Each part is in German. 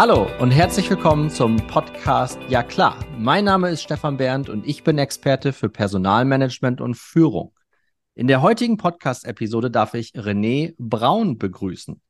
Hallo und herzlich willkommen zum Podcast Ja klar. Mein Name ist Stefan Berndt und ich bin Experte für Personalmanagement und Führung. In der heutigen Podcast-Episode darf ich René Braun begrüßen.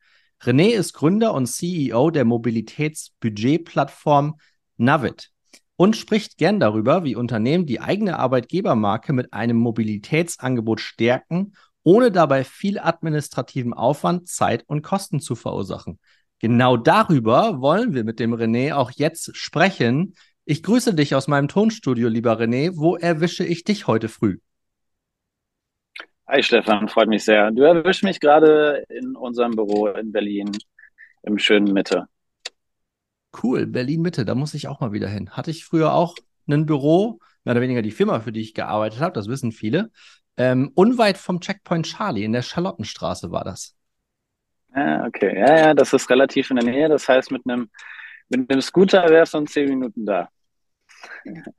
René ist Gründer und CEO der Mobilitätsbudgetplattform Navit und spricht gern darüber, wie Unternehmen die eigene Arbeitgebermarke mit einem Mobilitätsangebot stärken, ohne dabei viel administrativen Aufwand, Zeit und Kosten zu verursachen. Genau darüber wollen wir mit dem René auch jetzt sprechen. Ich grüße dich aus meinem Tonstudio, lieber René. Wo erwische ich dich heute früh? Hi Stefan, freut mich sehr. Du erwischst mich gerade in unserem Büro in Berlin im schönen Mitte. Cool, Berlin Mitte, da muss ich auch mal wieder hin. Hatte ich früher auch ein Büro, mehr oder weniger die Firma, für die ich gearbeitet habe, das wissen viele. Ähm, unweit vom Checkpoint Charlie in der Charlottenstraße war das. Ja, okay. Ja, ja, das ist relativ in der Nähe. Das heißt, mit einem, mit einem Scooter wärst du in zehn Minuten da.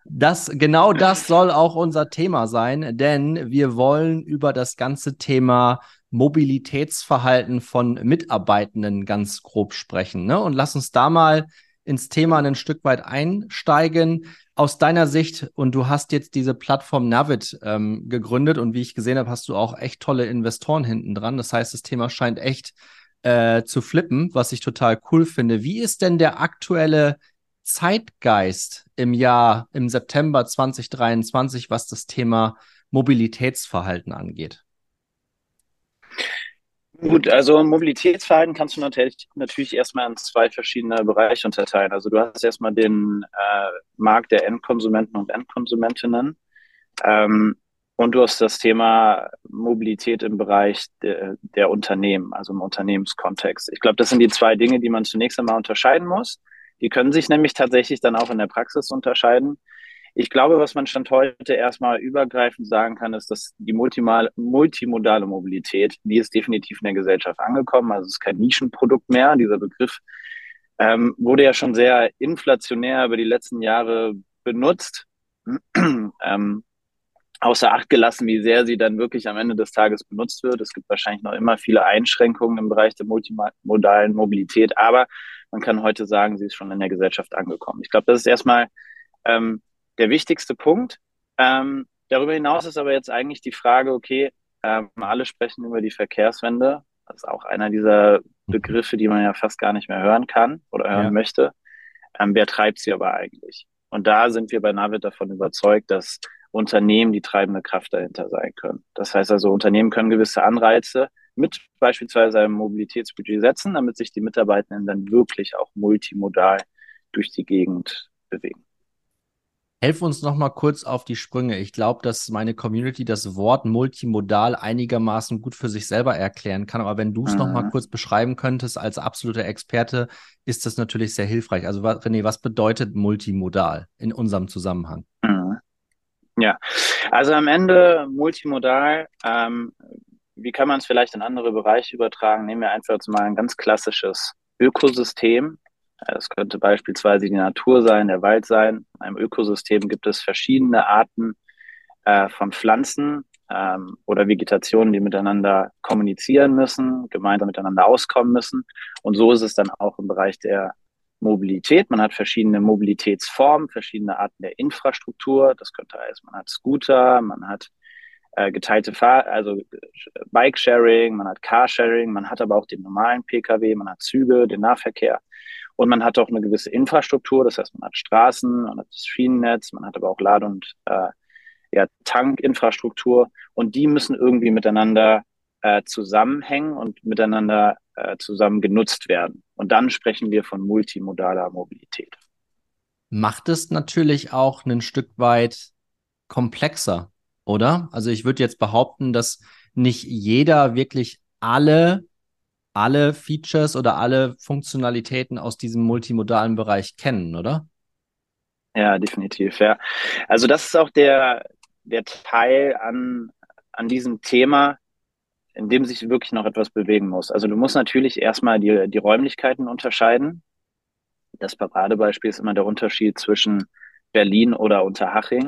Das, genau das soll auch unser Thema sein, denn wir wollen über das ganze Thema Mobilitätsverhalten von Mitarbeitenden ganz grob sprechen. Ne? Und lass uns da mal ins Thema ein Stück weit einsteigen. Aus deiner Sicht, und du hast jetzt diese Plattform Navit ähm, gegründet und wie ich gesehen habe, hast du auch echt tolle Investoren hinten dran. Das heißt, das Thema scheint echt äh, zu flippen, was ich total cool finde. Wie ist denn der aktuelle Zeitgeist im Jahr, im September 2023, was das Thema Mobilitätsverhalten angeht? Gut, also Mobilitätsverhalten kannst du natürlich, natürlich erstmal in zwei verschiedene Bereiche unterteilen. Also du hast erstmal den äh, Markt der Endkonsumenten und Endkonsumentinnen. Ähm, und du hast das Thema Mobilität im Bereich de, der Unternehmen, also im Unternehmenskontext. Ich glaube, das sind die zwei Dinge, die man zunächst einmal unterscheiden muss. Die können sich nämlich tatsächlich dann auch in der Praxis unterscheiden. Ich glaube, was man Stand heute erstmal übergreifend sagen kann, ist, dass die multimodale Mobilität, die ist definitiv in der Gesellschaft angekommen. Also es ist kein Nischenprodukt mehr. Dieser Begriff ähm, wurde ja schon sehr inflationär über die letzten Jahre benutzt. ähm, außer Acht gelassen, wie sehr sie dann wirklich am Ende des Tages benutzt wird. Es gibt wahrscheinlich noch immer viele Einschränkungen im Bereich der multimodalen Mobilität, aber man kann heute sagen, sie ist schon in der Gesellschaft angekommen. Ich glaube, das ist erstmal ähm, der wichtigste Punkt. Ähm, darüber hinaus ist aber jetzt eigentlich die Frage, okay, ähm, alle sprechen über die Verkehrswende. Das ist auch einer dieser Begriffe, die man ja fast gar nicht mehr hören kann oder hören ja. möchte. Ähm, wer treibt sie aber eigentlich? Und da sind wir bei Navid davon überzeugt, dass Unternehmen die treibende Kraft dahinter sein können. Das heißt also, Unternehmen können gewisse Anreize mit beispielsweise einem Mobilitätsbudget setzen, damit sich die Mitarbeitenden dann wirklich auch multimodal durch die Gegend bewegen. Helf uns noch mal kurz auf die Sprünge. Ich glaube, dass meine Community das Wort multimodal einigermaßen gut für sich selber erklären kann. Aber wenn du es mhm. noch mal mhm. kurz beschreiben könntest als absoluter Experte, ist das natürlich sehr hilfreich. Also René, was bedeutet multimodal in unserem Zusammenhang? Ja, also am Ende multimodal. Ähm, wie kann man es vielleicht in andere Bereiche übertragen? Nehmen wir einfach jetzt mal ein ganz klassisches Ökosystem. Es könnte beispielsweise die Natur sein, der Wald sein. In einem Ökosystem gibt es verschiedene Arten äh, von Pflanzen ähm, oder Vegetationen, die miteinander kommunizieren müssen, gemeinsam miteinander auskommen müssen. Und so ist es dann auch im Bereich der Mobilität. Man hat verschiedene Mobilitätsformen, verschiedene Arten der Infrastruktur. Das könnte heißen, man hat Scooter, man hat äh, geteilte Fahr also Bike-Sharing, man hat Carsharing, man hat aber auch den normalen Pkw, man hat Züge, den Nahverkehr. Und man hat auch eine gewisse Infrastruktur, das heißt, man hat Straßen, man hat das Schienennetz, man hat aber auch Lade- und äh, ja, Tankinfrastruktur und die müssen irgendwie miteinander äh, zusammenhängen und miteinander äh, zusammen genutzt werden. Und dann sprechen wir von multimodaler Mobilität. Macht es natürlich auch ein Stück weit komplexer, oder? Also ich würde jetzt behaupten, dass nicht jeder wirklich alle alle Features oder alle Funktionalitäten aus diesem multimodalen Bereich kennen, oder? Ja, definitiv, ja. Also das ist auch der, der Teil an, an diesem Thema, in dem sich wirklich noch etwas bewegen muss. Also du musst natürlich erstmal die, die Räumlichkeiten unterscheiden. Das Paradebeispiel ist immer der Unterschied zwischen Berlin oder Unterhaching.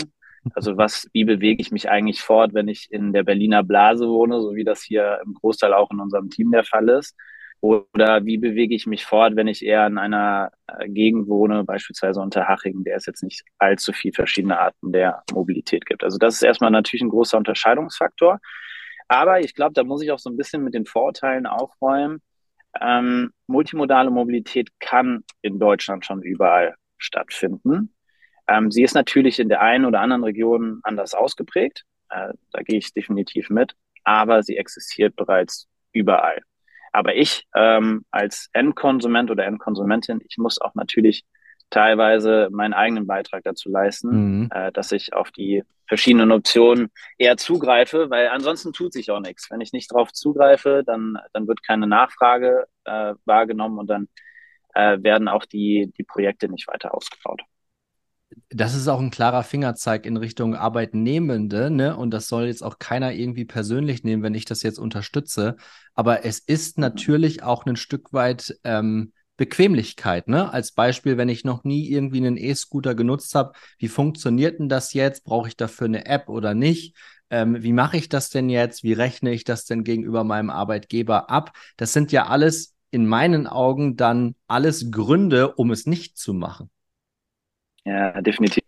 Also was, wie bewege ich mich eigentlich fort, wenn ich in der Berliner Blase wohne, so wie das hier im Großteil auch in unserem Team der Fall ist. Oder wie bewege ich mich fort, wenn ich eher in einer äh, Gegend wohne, beispielsweise unter Hachingen, der es jetzt nicht allzu viel verschiedene Arten der Mobilität gibt. Also das ist erstmal natürlich ein großer Unterscheidungsfaktor. Aber ich glaube, da muss ich auch so ein bisschen mit den Vorurteilen aufräumen. Ähm, multimodale Mobilität kann in Deutschland schon überall stattfinden. Ähm, sie ist natürlich in der einen oder anderen Region anders ausgeprägt. Äh, da gehe ich definitiv mit. Aber sie existiert bereits überall. Aber ich ähm, als Endkonsument oder Endkonsumentin, ich muss auch natürlich teilweise meinen eigenen Beitrag dazu leisten, mhm. äh, dass ich auf die verschiedenen Optionen eher zugreife, weil ansonsten tut sich auch nichts. Wenn ich nicht darauf zugreife, dann, dann wird keine Nachfrage äh, wahrgenommen und dann äh, werden auch die, die Projekte nicht weiter ausgebaut das ist auch ein klarer Fingerzeig in Richtung Arbeitnehmende, ne? Und das soll jetzt auch keiner irgendwie persönlich nehmen, wenn ich das jetzt unterstütze. Aber es ist natürlich auch ein Stück weit ähm, Bequemlichkeit, ne? Als Beispiel, wenn ich noch nie irgendwie einen E-Scooter genutzt habe, wie funktioniert denn das jetzt? Brauche ich dafür eine App oder nicht? Ähm, wie mache ich das denn jetzt? Wie rechne ich das denn gegenüber meinem Arbeitgeber ab? Das sind ja alles in meinen Augen dann alles Gründe, um es nicht zu machen. Ja, definitiv.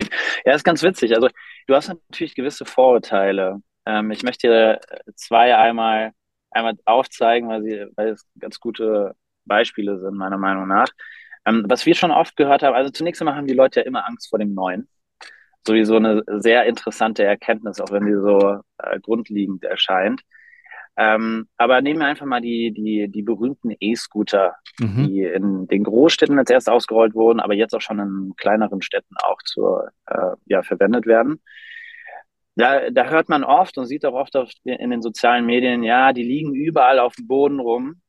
Ja, ist ganz witzig. Also du hast natürlich gewisse Vorurteile. Ähm, ich möchte dir zwei einmal, einmal aufzeigen, weil sie, weil es ganz gute Beispiele sind, meiner Meinung nach. Ähm, was wir schon oft gehört haben, also zunächst einmal haben die Leute ja immer Angst vor dem Neuen. Sowieso eine sehr interessante Erkenntnis, auch wenn die so äh, grundlegend erscheint. Ähm, aber nehmen wir einfach mal die, die, die berühmten E-Scooter, mhm. die in den Großstädten als erst ausgerollt wurden, aber jetzt auch schon in kleineren Städten auch zur, äh, ja, verwendet werden. Da, da hört man oft und sieht auch oft auf, in den sozialen Medien, ja, die liegen überall auf dem Boden rum.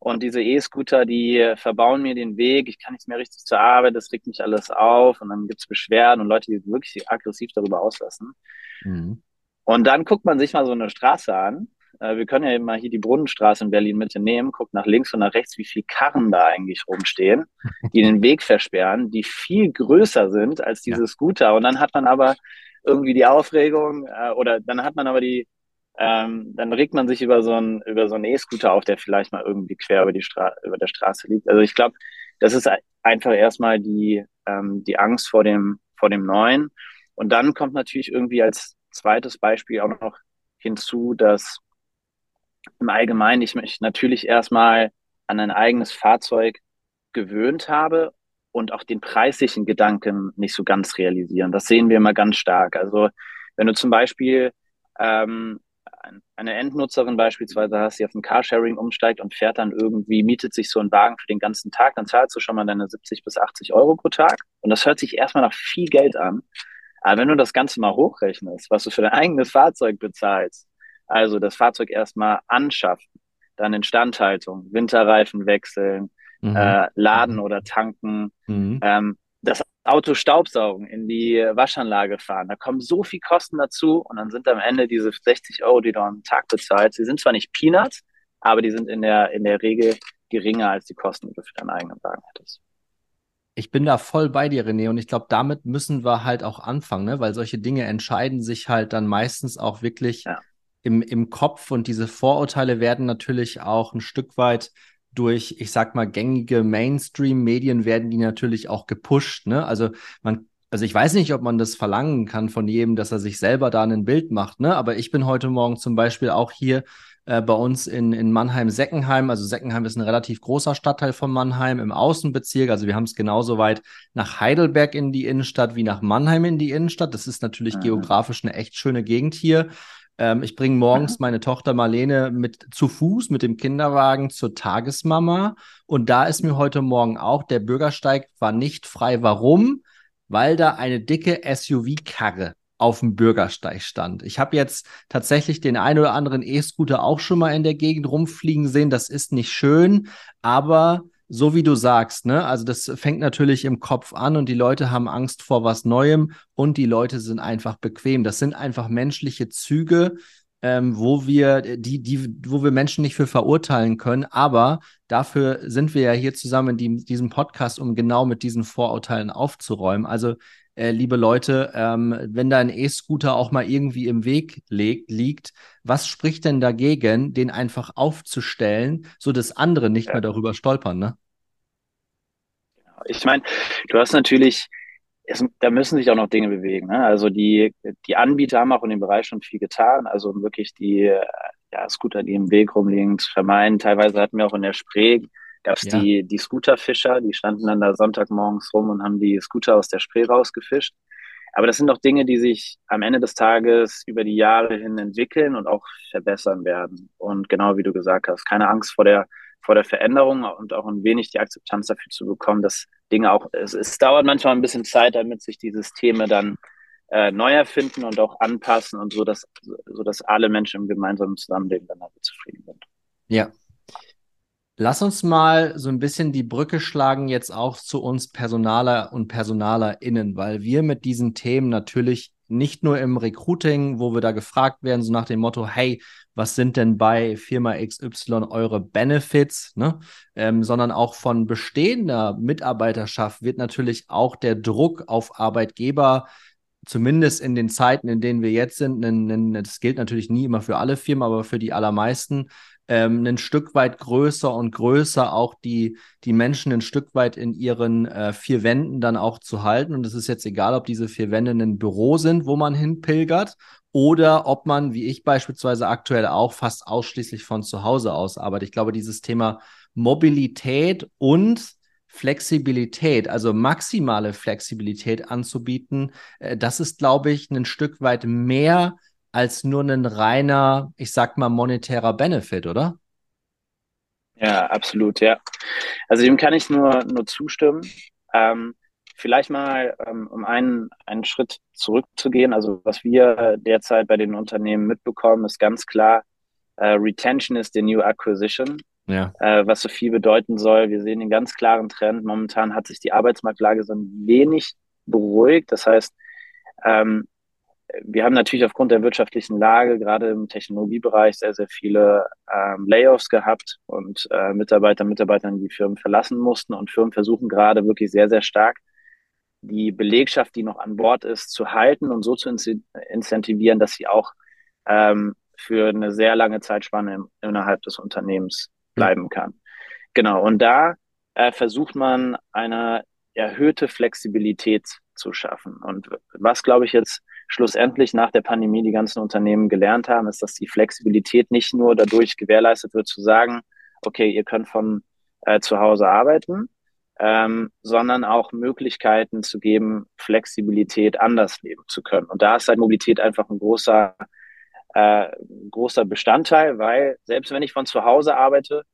Und diese E-Scooter, die verbauen mir den Weg, ich kann nicht mehr richtig zur Arbeit, das regt mich alles auf und dann gibt's Beschwerden und Leute, die wirklich aggressiv darüber auslassen. Mhm. Und dann guckt man sich mal so eine Straße an äh, wir können ja mal hier die Brunnenstraße in Berlin Mitte nehmen, guckt nach links und nach rechts, wie viele Karren da eigentlich rumstehen, die den Weg versperren, die viel größer sind als diese ja. Scooter. Und dann hat man aber irgendwie die Aufregung äh, oder dann hat man aber die, ähm, dann regt man sich über so einen über so einen E-Scooter auf, der vielleicht mal irgendwie quer über die Stra über der Straße liegt. Also ich glaube, das ist einfach erstmal die ähm, die Angst vor dem vor dem Neuen. Und dann kommt natürlich irgendwie als zweites Beispiel auch noch hinzu, dass im Allgemeinen ich mich natürlich erstmal an ein eigenes Fahrzeug gewöhnt habe und auch den preislichen Gedanken nicht so ganz realisieren. Das sehen wir immer ganz stark. Also wenn du zum Beispiel ähm, eine Endnutzerin beispielsweise hast, die auf ein Carsharing umsteigt und fährt dann irgendwie, mietet sich so einen Wagen für den ganzen Tag, dann zahlst du schon mal deine 70 bis 80 Euro pro Tag. Und das hört sich erstmal nach viel Geld an. Aber wenn du das Ganze mal hochrechnest, was du für dein eigenes Fahrzeug bezahlst, also das Fahrzeug erstmal anschaffen, dann Instandhaltung, Winterreifen wechseln, mhm. äh, laden mhm. oder tanken, mhm. ähm, das Auto staubsaugen, in die Waschanlage fahren. Da kommen so viel Kosten dazu und dann sind am Ende diese 60 Euro, die du am Tag bezahlst, die sind zwar nicht Peanuts, aber die sind in der, in der Regel geringer als die Kosten, die du für deinen eigenen Wagen hättest. Ich bin da voll bei dir, René, und ich glaube, damit müssen wir halt auch anfangen, ne? weil solche Dinge entscheiden sich halt dann meistens auch wirklich ja im, im Kopf und diese Vorurteile werden natürlich auch ein Stück weit durch, ich sag mal, gängige Mainstream-Medien werden die natürlich auch gepusht. Ne? Also man, also ich weiß nicht, ob man das verlangen kann von jedem, dass er sich selber da ein Bild macht, ne? Aber ich bin heute Morgen zum Beispiel auch hier äh, bei uns in, in Mannheim-Seckenheim. Also Seckenheim ist ein relativ großer Stadtteil von Mannheim im Außenbezirk. Also wir haben es genauso weit nach Heidelberg in die Innenstadt wie nach Mannheim in die Innenstadt. Das ist natürlich mhm. geografisch eine echt schöne Gegend hier. Ähm, ich bringe morgens meine Tochter Marlene mit zu Fuß mit dem Kinderwagen zur Tagesmama. Und da ist mir heute Morgen auch, der Bürgersteig war nicht frei. Warum? Weil da eine dicke SUV-Karre auf dem Bürgersteig stand. Ich habe jetzt tatsächlich den ein oder anderen E-Scooter auch schon mal in der Gegend rumfliegen sehen. Das ist nicht schön, aber so wie du sagst, ne? Also das fängt natürlich im Kopf an und die Leute haben Angst vor was Neuem und die Leute sind einfach bequem. Das sind einfach menschliche Züge, ähm, wo wir die, die, wo wir Menschen nicht für verurteilen können. Aber dafür sind wir ja hier zusammen in die, diesem Podcast, um genau mit diesen Vorurteilen aufzuräumen. Also äh, liebe Leute, ähm, wenn da ein E-Scooter auch mal irgendwie im Weg liegt, was spricht denn dagegen, den einfach aufzustellen, so dass andere nicht ja. mehr darüber stolpern, ne? Ich meine, du hast natürlich, es, da müssen sich auch noch Dinge bewegen. Ne? Also die, die Anbieter haben auch in dem Bereich schon viel getan. Also wirklich die ja, Scooter, die im Weg rumliegen, vermeiden. Teilweise hatten wir auch in der Spree, gab es ja. die, die Scooterfischer, die standen dann da Sonntagmorgens rum und haben die Scooter aus der Spree rausgefischt. Aber das sind doch Dinge, die sich am Ende des Tages über die Jahre hin entwickeln und auch verbessern werden. Und genau wie du gesagt hast, keine Angst vor der, vor der Veränderung und auch ein wenig die Akzeptanz dafür zu bekommen, dass Dinge auch, es, es dauert manchmal ein bisschen Zeit, damit sich die Systeme dann äh, neu erfinden und auch anpassen und so, dass, so dass alle Menschen im gemeinsamen Zusammenleben dann halt zufrieden sind. Ja, Lass uns mal so ein bisschen die Brücke schlagen jetzt auch zu uns Personaler und PersonalerInnen, weil wir mit diesen Themen natürlich nicht nur im Recruiting, wo wir da gefragt werden, so nach dem Motto, hey, was sind denn bei Firma XY eure Benefits, ne? Ähm, sondern auch von bestehender Mitarbeiterschaft wird natürlich auch der Druck auf Arbeitgeber zumindest in den Zeiten, in denen wir jetzt sind, das gilt natürlich nie immer für alle Firmen, aber für die allermeisten, ähm, ein Stück weit größer und größer auch die, die Menschen ein Stück weit in ihren äh, vier Wänden dann auch zu halten. Und es ist jetzt egal, ob diese vier Wände ein Büro sind, wo man hinpilgert, oder ob man, wie ich beispielsweise aktuell auch, fast ausschließlich von zu Hause aus arbeitet. Ich glaube, dieses Thema Mobilität und Flexibilität, also maximale Flexibilität anzubieten, äh, das ist, glaube ich, ein Stück weit mehr als nur ein reiner, ich sag mal, monetärer Benefit, oder? Ja, absolut, ja. Also dem kann ich nur, nur zustimmen. Ähm, vielleicht mal, ähm, um einen, einen Schritt zurückzugehen. Also was wir derzeit bei den Unternehmen mitbekommen, ist ganz klar, äh, Retention is the new acquisition. Ja. Äh, was so viel bedeuten soll. Wir sehen den ganz klaren Trend. Momentan hat sich die Arbeitsmarktlage so ein wenig beruhigt. Das heißt, ähm, wir haben natürlich aufgrund der wirtschaftlichen Lage gerade im Technologiebereich sehr, sehr viele ähm, Layoffs gehabt und äh, Mitarbeiter, Mitarbeiter die Firmen verlassen mussten und Firmen versuchen gerade wirklich sehr, sehr stark die Belegschaft, die noch an Bord ist, zu halten und so zu incentivieren, dass sie auch ähm, für eine sehr lange Zeitspanne im, innerhalb des Unternehmens bleiben kann. Genau, und da äh, versucht man eine erhöhte Flexibilität zu schaffen. Und was, glaube ich, jetzt schlussendlich nach der Pandemie die ganzen Unternehmen gelernt haben, ist, dass die Flexibilität nicht nur dadurch gewährleistet wird, zu sagen, okay, ihr könnt von äh, zu Hause arbeiten, ähm, sondern auch Möglichkeiten zu geben, Flexibilität anders leben zu können. Und da ist halt Mobilität einfach ein großer, äh, großer Bestandteil, weil selbst wenn ich von zu Hause arbeite,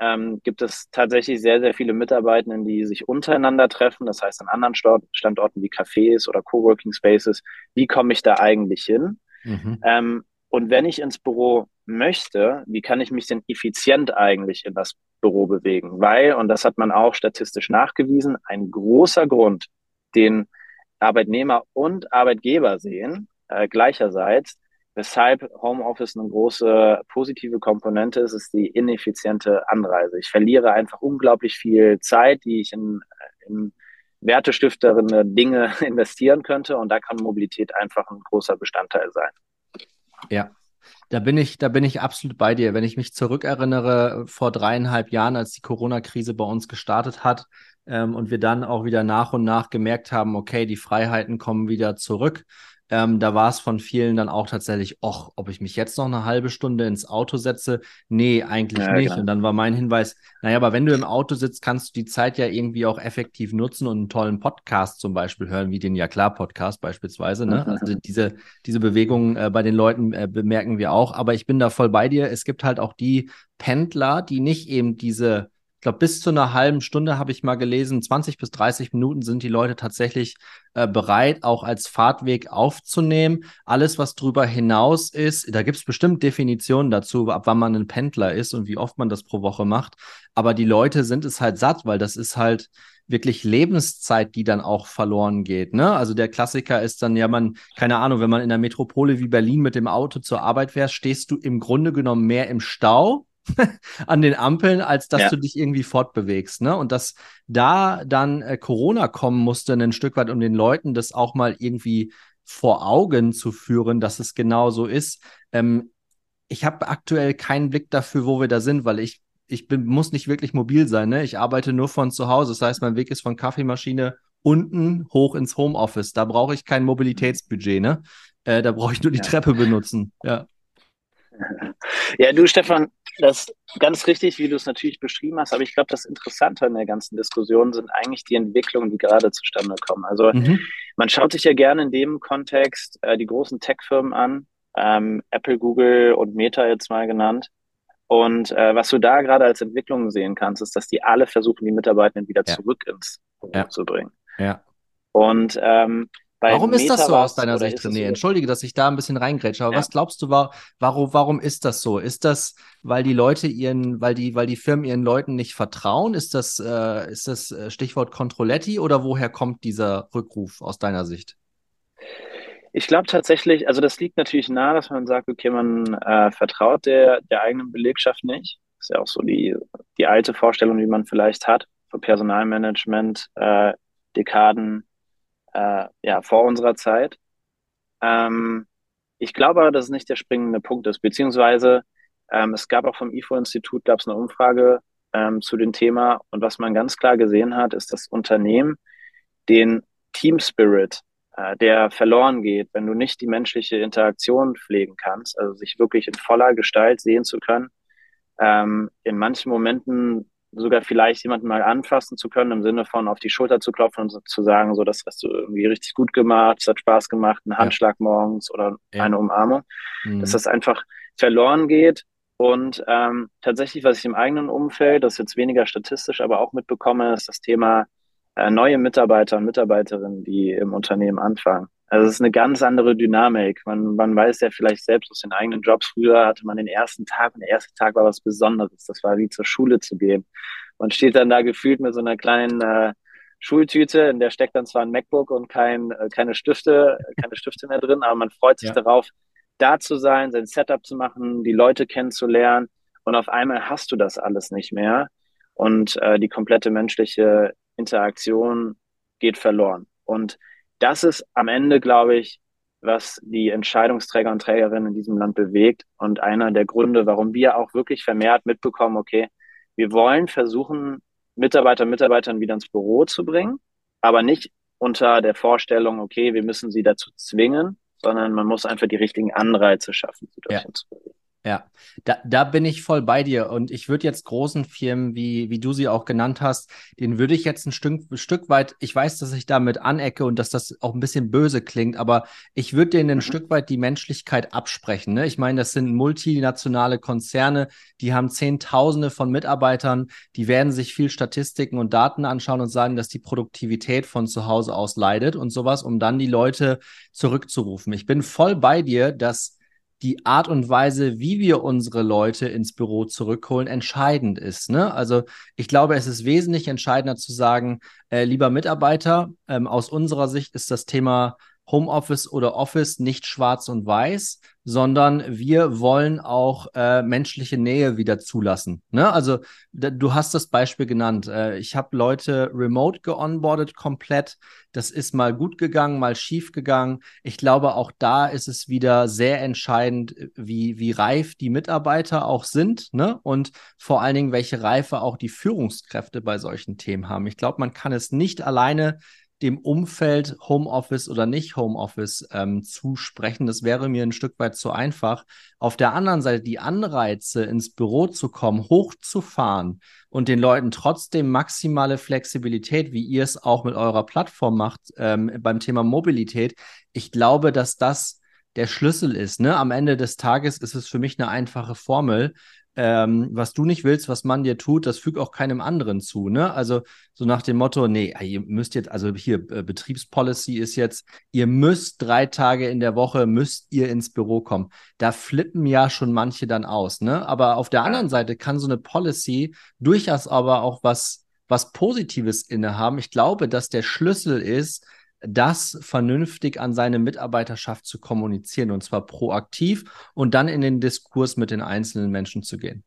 ähm, gibt es tatsächlich sehr, sehr viele Mitarbeitenden, die sich untereinander treffen. Das heißt, an anderen Standorten wie Cafés oder Coworking Spaces. Wie komme ich da eigentlich hin? Mhm. Ähm, und wenn ich ins Büro möchte, wie kann ich mich denn effizient eigentlich in das Büro bewegen? Weil, und das hat man auch statistisch nachgewiesen, ein großer Grund, den Arbeitnehmer und Arbeitgeber sehen, äh, gleicherseits, Weshalb Homeoffice eine große positive Komponente ist, ist die ineffiziente Anreise. Ich verliere einfach unglaublich viel Zeit, die ich in, in wertestifterende Dinge investieren könnte. Und da kann Mobilität einfach ein großer Bestandteil sein. Ja, da bin ich, da bin ich absolut bei dir. Wenn ich mich zurückerinnere, vor dreieinhalb Jahren, als die Corona-Krise bei uns gestartet hat ähm, und wir dann auch wieder nach und nach gemerkt haben, okay, die Freiheiten kommen wieder zurück ähm, da war es von vielen dann auch tatsächlich, ach, ob ich mich jetzt noch eine halbe Stunde ins Auto setze? Nee, eigentlich ja, nicht. Klar. Und dann war mein Hinweis, naja, aber wenn du im Auto sitzt, kannst du die Zeit ja irgendwie auch effektiv nutzen und einen tollen Podcast zum Beispiel hören, wie den Ja klar Podcast beispielsweise. Ne? Also diese, diese Bewegung äh, bei den Leuten äh, bemerken wir auch. Aber ich bin da voll bei dir. Es gibt halt auch die Pendler, die nicht eben diese ich glaube, bis zu einer halben Stunde habe ich mal gelesen, 20 bis 30 Minuten sind die Leute tatsächlich äh, bereit, auch als Fahrtweg aufzunehmen. Alles, was drüber hinaus ist, da gibt es bestimmt Definitionen dazu, ab wann man ein Pendler ist und wie oft man das pro Woche macht. Aber die Leute sind es halt satt, weil das ist halt wirklich Lebenszeit, die dann auch verloren geht. Ne? Also der Klassiker ist dann ja, man, keine Ahnung, wenn man in einer Metropole wie Berlin mit dem Auto zur Arbeit fährt, stehst du im Grunde genommen mehr im Stau an den Ampeln, als dass ja. du dich irgendwie fortbewegst. Ne? Und dass da dann äh, Corona kommen musste, ein Stück weit, um den Leuten das auch mal irgendwie vor Augen zu führen, dass es genau so ist. Ähm, ich habe aktuell keinen Blick dafür, wo wir da sind, weil ich, ich bin, muss nicht wirklich mobil sein. Ne? Ich arbeite nur von zu Hause. Das heißt, mein Weg ist von Kaffeemaschine unten hoch ins Homeoffice. Da brauche ich kein Mobilitätsbudget. Ne? Äh, da brauche ich nur die ja. Treppe benutzen. Ja. Ja, du, Stefan, das ist ganz richtig, wie du es natürlich beschrieben hast, aber ich glaube, das Interessante an der ganzen Diskussion sind eigentlich die Entwicklungen, die gerade zustande kommen. Also mhm. man schaut sich ja gerne in dem Kontext äh, die großen Tech-Firmen an, ähm, Apple, Google und Meta jetzt mal genannt. Und äh, was du da gerade als Entwicklung sehen kannst, ist, dass die alle versuchen, die Mitarbeitenden wieder ja. zurück ins Büro ja. zu bringen. Ja. Und ähm, warum ist das so aus deiner Sicht, René? Entschuldige, dass ich da ein bisschen reingrätsche, aber ja. was glaubst du, warum, warum ist das so? Ist das, weil die Leute ihren, weil die, weil die Firmen ihren Leuten nicht vertrauen? Ist das, äh, ist das äh, Stichwort Controletti oder woher kommt dieser Rückruf aus deiner Sicht? Ich glaube tatsächlich, also das liegt natürlich nahe, dass man sagt, okay, man äh, vertraut der, der eigenen Belegschaft nicht. Das ist ja auch so die, die alte Vorstellung, die man vielleicht hat für Personalmanagement, äh, Dekaden äh, ja, vor unserer Zeit. Ähm, ich glaube aber, dass es nicht der springende Punkt ist, beziehungsweise ähm, es gab auch vom IFO-Institut gab es eine Umfrage ähm, zu dem Thema und was man ganz klar gesehen hat, ist, dass Unternehmen den Team Spirit äh, der verloren geht, wenn du nicht die menschliche Interaktion pflegen kannst, also sich wirklich in voller Gestalt sehen zu können, ähm, in manchen Momenten sogar vielleicht jemanden mal anfassen zu können, im Sinne von auf die Schulter zu klopfen und zu sagen, so, das hast du irgendwie richtig gut gemacht, es hat Spaß gemacht, ein Handschlag ja. morgens oder ja. eine Umarmung, mhm. dass das einfach verloren geht. Und ähm, tatsächlich, was ich im eigenen Umfeld, das ist jetzt weniger statistisch, aber auch mitbekomme, ist das Thema äh, neue Mitarbeiter und Mitarbeiterinnen, die im Unternehmen anfangen. Also es ist eine ganz andere Dynamik. Man, man weiß ja vielleicht selbst aus den eigenen Jobs. Früher hatte man den ersten Tag und der erste Tag war was Besonderes. Das war wie zur Schule zu gehen. Man steht dann da gefühlt mit so einer kleinen äh, Schultüte, in der steckt dann zwar ein MacBook und kein, äh, keine Stifte, keine Stifte mehr drin, aber man freut sich ja. darauf, da zu sein, sein Setup zu machen, die Leute kennenzulernen. Und auf einmal hast du das alles nicht mehr. Und äh, die komplette menschliche Interaktion geht verloren. Und das ist am Ende, glaube ich, was die Entscheidungsträger und Trägerinnen in diesem Land bewegt und einer der Gründe, warum wir auch wirklich vermehrt mitbekommen, okay, wir wollen versuchen, Mitarbeiter und Mitarbeiterinnen wieder ins Büro zu bringen, aber nicht unter der Vorstellung, okay, wir müssen sie dazu zwingen, sondern man muss einfach die richtigen Anreize schaffen, sie dorthin ja. zu bewegen. Ja, da, da bin ich voll bei dir. Und ich würde jetzt großen Firmen, wie, wie du sie auch genannt hast, den würde ich jetzt ein Stück, Stück weit, ich weiß, dass ich damit anecke und dass das auch ein bisschen böse klingt, aber ich würde denen ein mhm. Stück weit die Menschlichkeit absprechen. Ne? Ich meine, das sind multinationale Konzerne, die haben Zehntausende von Mitarbeitern, die werden sich viel Statistiken und Daten anschauen und sagen, dass die Produktivität von zu Hause aus leidet und sowas, um dann die Leute zurückzurufen. Ich bin voll bei dir, dass die Art und Weise, wie wir unsere Leute ins Büro zurückholen, entscheidend ist. Ne? Also ich glaube, es ist wesentlich entscheidender zu sagen, äh, lieber Mitarbeiter, ähm, aus unserer Sicht ist das Thema Homeoffice oder Office nicht schwarz und weiß, sondern wir wollen auch äh, menschliche Nähe wieder zulassen. Ne? Also du hast das Beispiel genannt. Äh, ich habe Leute remote geonboardet komplett. Das ist mal gut gegangen, mal schief gegangen. Ich glaube, auch da ist es wieder sehr entscheidend, wie, wie reif die Mitarbeiter auch sind ne? und vor allen Dingen, welche Reife auch die Führungskräfte bei solchen Themen haben. Ich glaube, man kann es nicht alleine dem Umfeld Homeoffice oder nicht Homeoffice ähm, zusprechen. Das wäre mir ein Stück weit zu einfach. Auf der anderen Seite die Anreize, ins Büro zu kommen, hochzufahren und den Leuten trotzdem maximale Flexibilität, wie ihr es auch mit eurer Plattform macht, ähm, beim Thema Mobilität. Ich glaube, dass das der Schlüssel ist. Ne? Am Ende des Tages ist es für mich eine einfache Formel ähm, was du nicht willst, was man dir tut, das fügt auch keinem anderen zu. Ne? Also so nach dem Motto, nee, ihr müsst jetzt, also hier äh, Betriebspolicy ist jetzt, ihr müsst drei Tage in der Woche, müsst ihr ins Büro kommen. Da flippen ja schon manche dann aus. Ne? Aber auf der anderen Seite kann so eine Policy durchaus aber auch was, was Positives innehaben. Ich glaube, dass der Schlüssel ist, das vernünftig an seine Mitarbeiterschaft zu kommunizieren und zwar proaktiv und dann in den Diskurs mit den einzelnen Menschen zu gehen.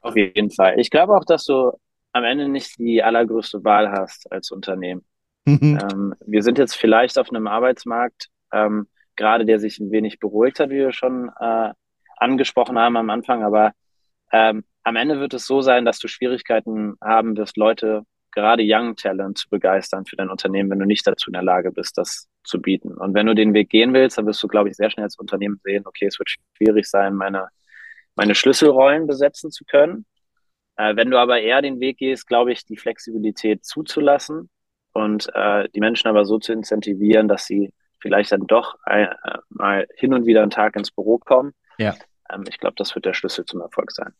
Auf jeden Fall. Ich glaube auch, dass du am Ende nicht die allergrößte Wahl hast als Unternehmen. ähm, wir sind jetzt vielleicht auf einem Arbeitsmarkt, ähm, gerade der sich ein wenig beruhigt hat, wie wir schon äh, angesprochen haben am Anfang, aber ähm, am Ende wird es so sein, dass du Schwierigkeiten haben wirst, Leute, gerade Young Talent zu begeistern für dein Unternehmen, wenn du nicht dazu in der Lage bist, das zu bieten. Und wenn du den Weg gehen willst, dann wirst du, glaube ich, sehr schnell als Unternehmen sehen, okay, es wird schwierig sein, meine, meine Schlüsselrollen besetzen zu können. Äh, wenn du aber eher den Weg gehst, glaube ich, die Flexibilität zuzulassen und äh, die Menschen aber so zu incentivieren, dass sie vielleicht dann doch ein, äh, mal hin und wieder einen Tag ins Büro kommen. Ja. Ähm, ich glaube, das wird der Schlüssel zum Erfolg sein.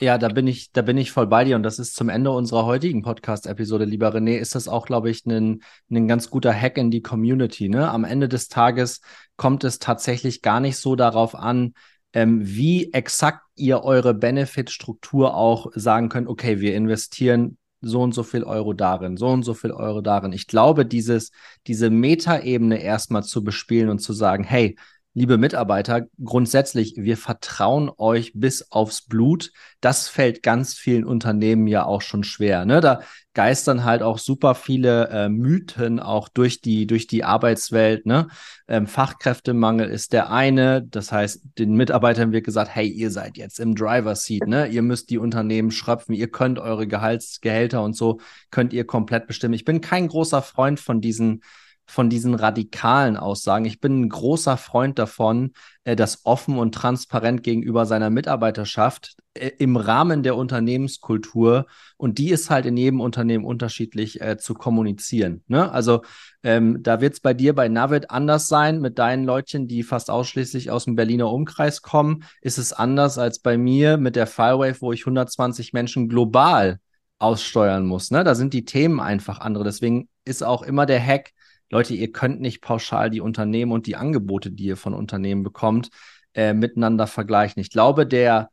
Ja, da bin ich, da bin ich voll bei dir und das ist zum Ende unserer heutigen Podcast-Episode, lieber René, ist das auch, glaube ich, ein, ein ganz guter Hack in die Community. Ne? Am Ende des Tages kommt es tatsächlich gar nicht so darauf an, ähm, wie exakt ihr eure Benefit-Struktur auch sagen könnt, okay, wir investieren so und so viel Euro darin, so und so viel Euro darin. Ich glaube, dieses, diese Metaebene erstmal zu bespielen und zu sagen, hey, liebe Mitarbeiter, grundsätzlich, wir vertrauen euch bis aufs Blut. Das fällt ganz vielen Unternehmen ja auch schon schwer. Ne? Da geistern halt auch super viele äh, Mythen auch durch die, durch die Arbeitswelt. Ne? Ähm, Fachkräftemangel ist der eine. Das heißt, den Mitarbeitern wird gesagt, hey, ihr seid jetzt im Driver Seat, ne? Ihr müsst die Unternehmen schröpfen, ihr könnt eure Gehaltsgehälter und so könnt ihr komplett bestimmen. Ich bin kein großer Freund von diesen von diesen radikalen Aussagen. Ich bin ein großer Freund davon, äh, das offen und transparent gegenüber seiner Mitarbeiterschaft äh, im Rahmen der Unternehmenskultur und die ist halt in jedem Unternehmen unterschiedlich äh, zu kommunizieren. Ne? Also ähm, da wird es bei dir bei Navid anders sein mit deinen Leutchen, die fast ausschließlich aus dem Berliner Umkreis kommen. Ist es anders als bei mir mit der Firewave, wo ich 120 Menschen global aussteuern muss. Ne? Da sind die Themen einfach andere. Deswegen ist auch immer der Hack, Leute, ihr könnt nicht pauschal die Unternehmen und die Angebote, die ihr von Unternehmen bekommt, äh, miteinander vergleichen. Ich glaube, der,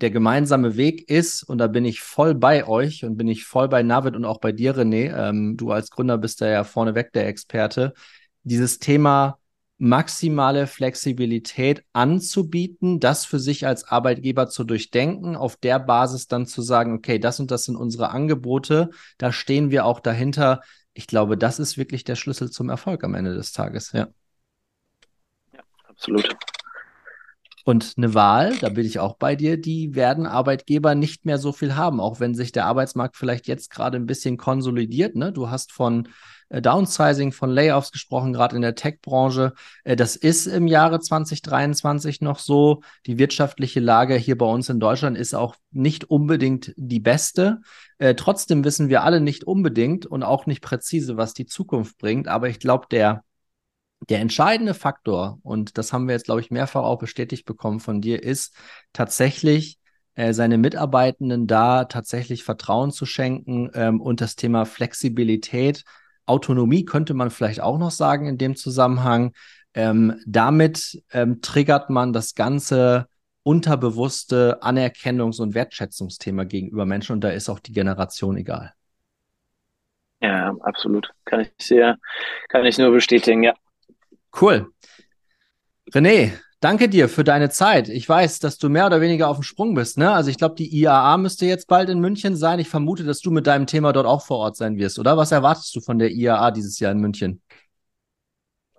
der gemeinsame Weg ist, und da bin ich voll bei euch und bin ich voll bei Navid und auch bei dir, René, ähm, du als Gründer bist da ja vorneweg der Experte, dieses Thema maximale Flexibilität anzubieten, das für sich als Arbeitgeber zu durchdenken, auf der Basis dann zu sagen, okay, das und das sind unsere Angebote, da stehen wir auch dahinter, ich glaube, das ist wirklich der Schlüssel zum Erfolg am Ende des Tages, ja. Ja, absolut. Und eine Wahl, da bin ich auch bei dir, die werden Arbeitgeber nicht mehr so viel haben, auch wenn sich der Arbeitsmarkt vielleicht jetzt gerade ein bisschen konsolidiert. Ne? Du hast von äh, Downsizing, von Layoffs gesprochen, gerade in der Tech-Branche. Äh, das ist im Jahre 2023 noch so. Die wirtschaftliche Lage hier bei uns in Deutschland ist auch nicht unbedingt die beste. Äh, trotzdem wissen wir alle nicht unbedingt und auch nicht präzise, was die Zukunft bringt. Aber ich glaube, der der entscheidende Faktor, und das haben wir jetzt, glaube ich, mehrfach auch bestätigt bekommen von dir, ist tatsächlich äh, seine Mitarbeitenden da tatsächlich Vertrauen zu schenken ähm, und das Thema Flexibilität Autonomie könnte man vielleicht auch noch sagen in dem Zusammenhang. Ähm, damit ähm, triggert man das ganze unterbewusste Anerkennungs- und Wertschätzungsthema gegenüber Menschen und da ist auch die Generation egal. Ja, absolut. Kann ich sehr, kann ich nur bestätigen, ja. Cool. René, Danke dir für deine Zeit. Ich weiß, dass du mehr oder weniger auf dem Sprung bist. Ne? Also ich glaube, die IAA müsste jetzt bald in München sein. Ich vermute, dass du mit deinem Thema dort auch vor Ort sein wirst, oder? Was erwartest du von der IAA dieses Jahr in München?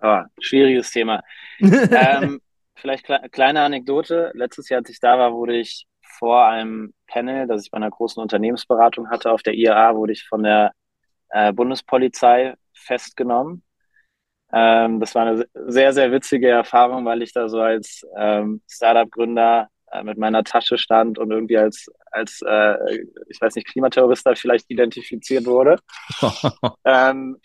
Oh, schwieriges Thema. ähm, vielleicht kle kleine Anekdote. Letztes Jahr, als ich da war, wurde ich vor einem Panel, das ich bei einer großen Unternehmensberatung hatte, auf der IAA, wurde ich von der äh, Bundespolizei festgenommen ähm, das war eine sehr, sehr witzige Erfahrung, weil ich da so als ähm, Startup-Gründer äh, mit meiner Tasche stand und irgendwie als, als äh, ich weiß nicht, Klimaterrorist da vielleicht identifiziert wurde. ähm,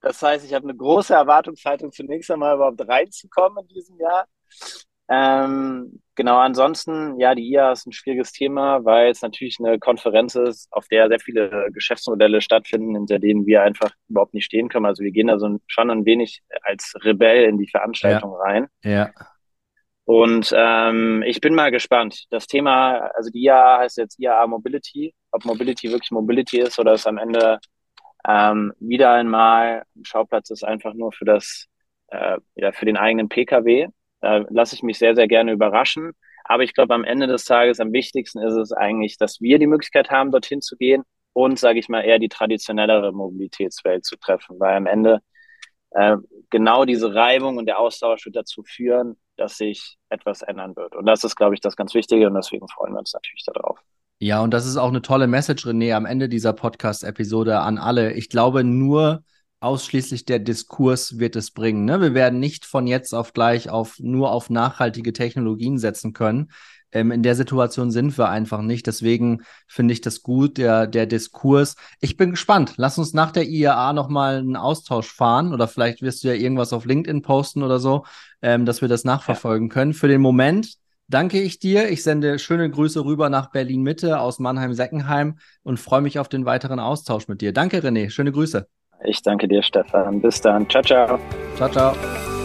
das heißt, ich habe eine große Erwartungshaltung, zunächst einmal überhaupt reinzukommen in diesem Jahr. Ähm, genau, ansonsten, ja, die IA ist ein schwieriges Thema, weil es natürlich eine Konferenz ist, auf der sehr viele Geschäftsmodelle stattfinden, hinter denen wir einfach überhaupt nicht stehen können. Also wir gehen da so schon ein wenig als Rebell in die Veranstaltung ja. rein. Ja. Und ähm, ich bin mal gespannt. Das Thema, also die IAA heißt jetzt IAA Mobility, ob Mobility wirklich Mobility ist oder es am Ende ähm, wieder einmal ein Schauplatz ist einfach nur für das, äh, ja, für den eigenen PKW. Da lasse ich mich sehr, sehr gerne überraschen. Aber ich glaube, am Ende des Tages am wichtigsten ist es eigentlich, dass wir die Möglichkeit haben, dorthin zu gehen und, sage ich mal, eher die traditionellere Mobilitätswelt zu treffen, weil am Ende äh, genau diese Reibung und der Austausch wird dazu führen, dass sich etwas ändern wird. Und das ist, glaube ich, das ganz Wichtige und deswegen freuen wir uns natürlich darauf. Ja, und das ist auch eine tolle Message, René, am Ende dieser Podcast-Episode an alle. Ich glaube, nur ausschließlich der Diskurs wird es bringen. Ne? Wir werden nicht von jetzt auf gleich auf nur auf nachhaltige Technologien setzen können. Ähm, in der Situation sind wir einfach nicht. Deswegen finde ich das gut, der, der Diskurs. Ich bin gespannt. Lass uns nach der IAA nochmal einen Austausch fahren oder vielleicht wirst du ja irgendwas auf LinkedIn posten oder so, ähm, dass wir das nachverfolgen ja. können. Für den Moment danke ich dir. Ich sende schöne Grüße rüber nach Berlin Mitte aus Mannheim-Seckenheim und freue mich auf den weiteren Austausch mit dir. Danke, René. Schöne Grüße. Ich danke dir, Stefan. Bis dann. Ciao, ciao. Ciao, ciao.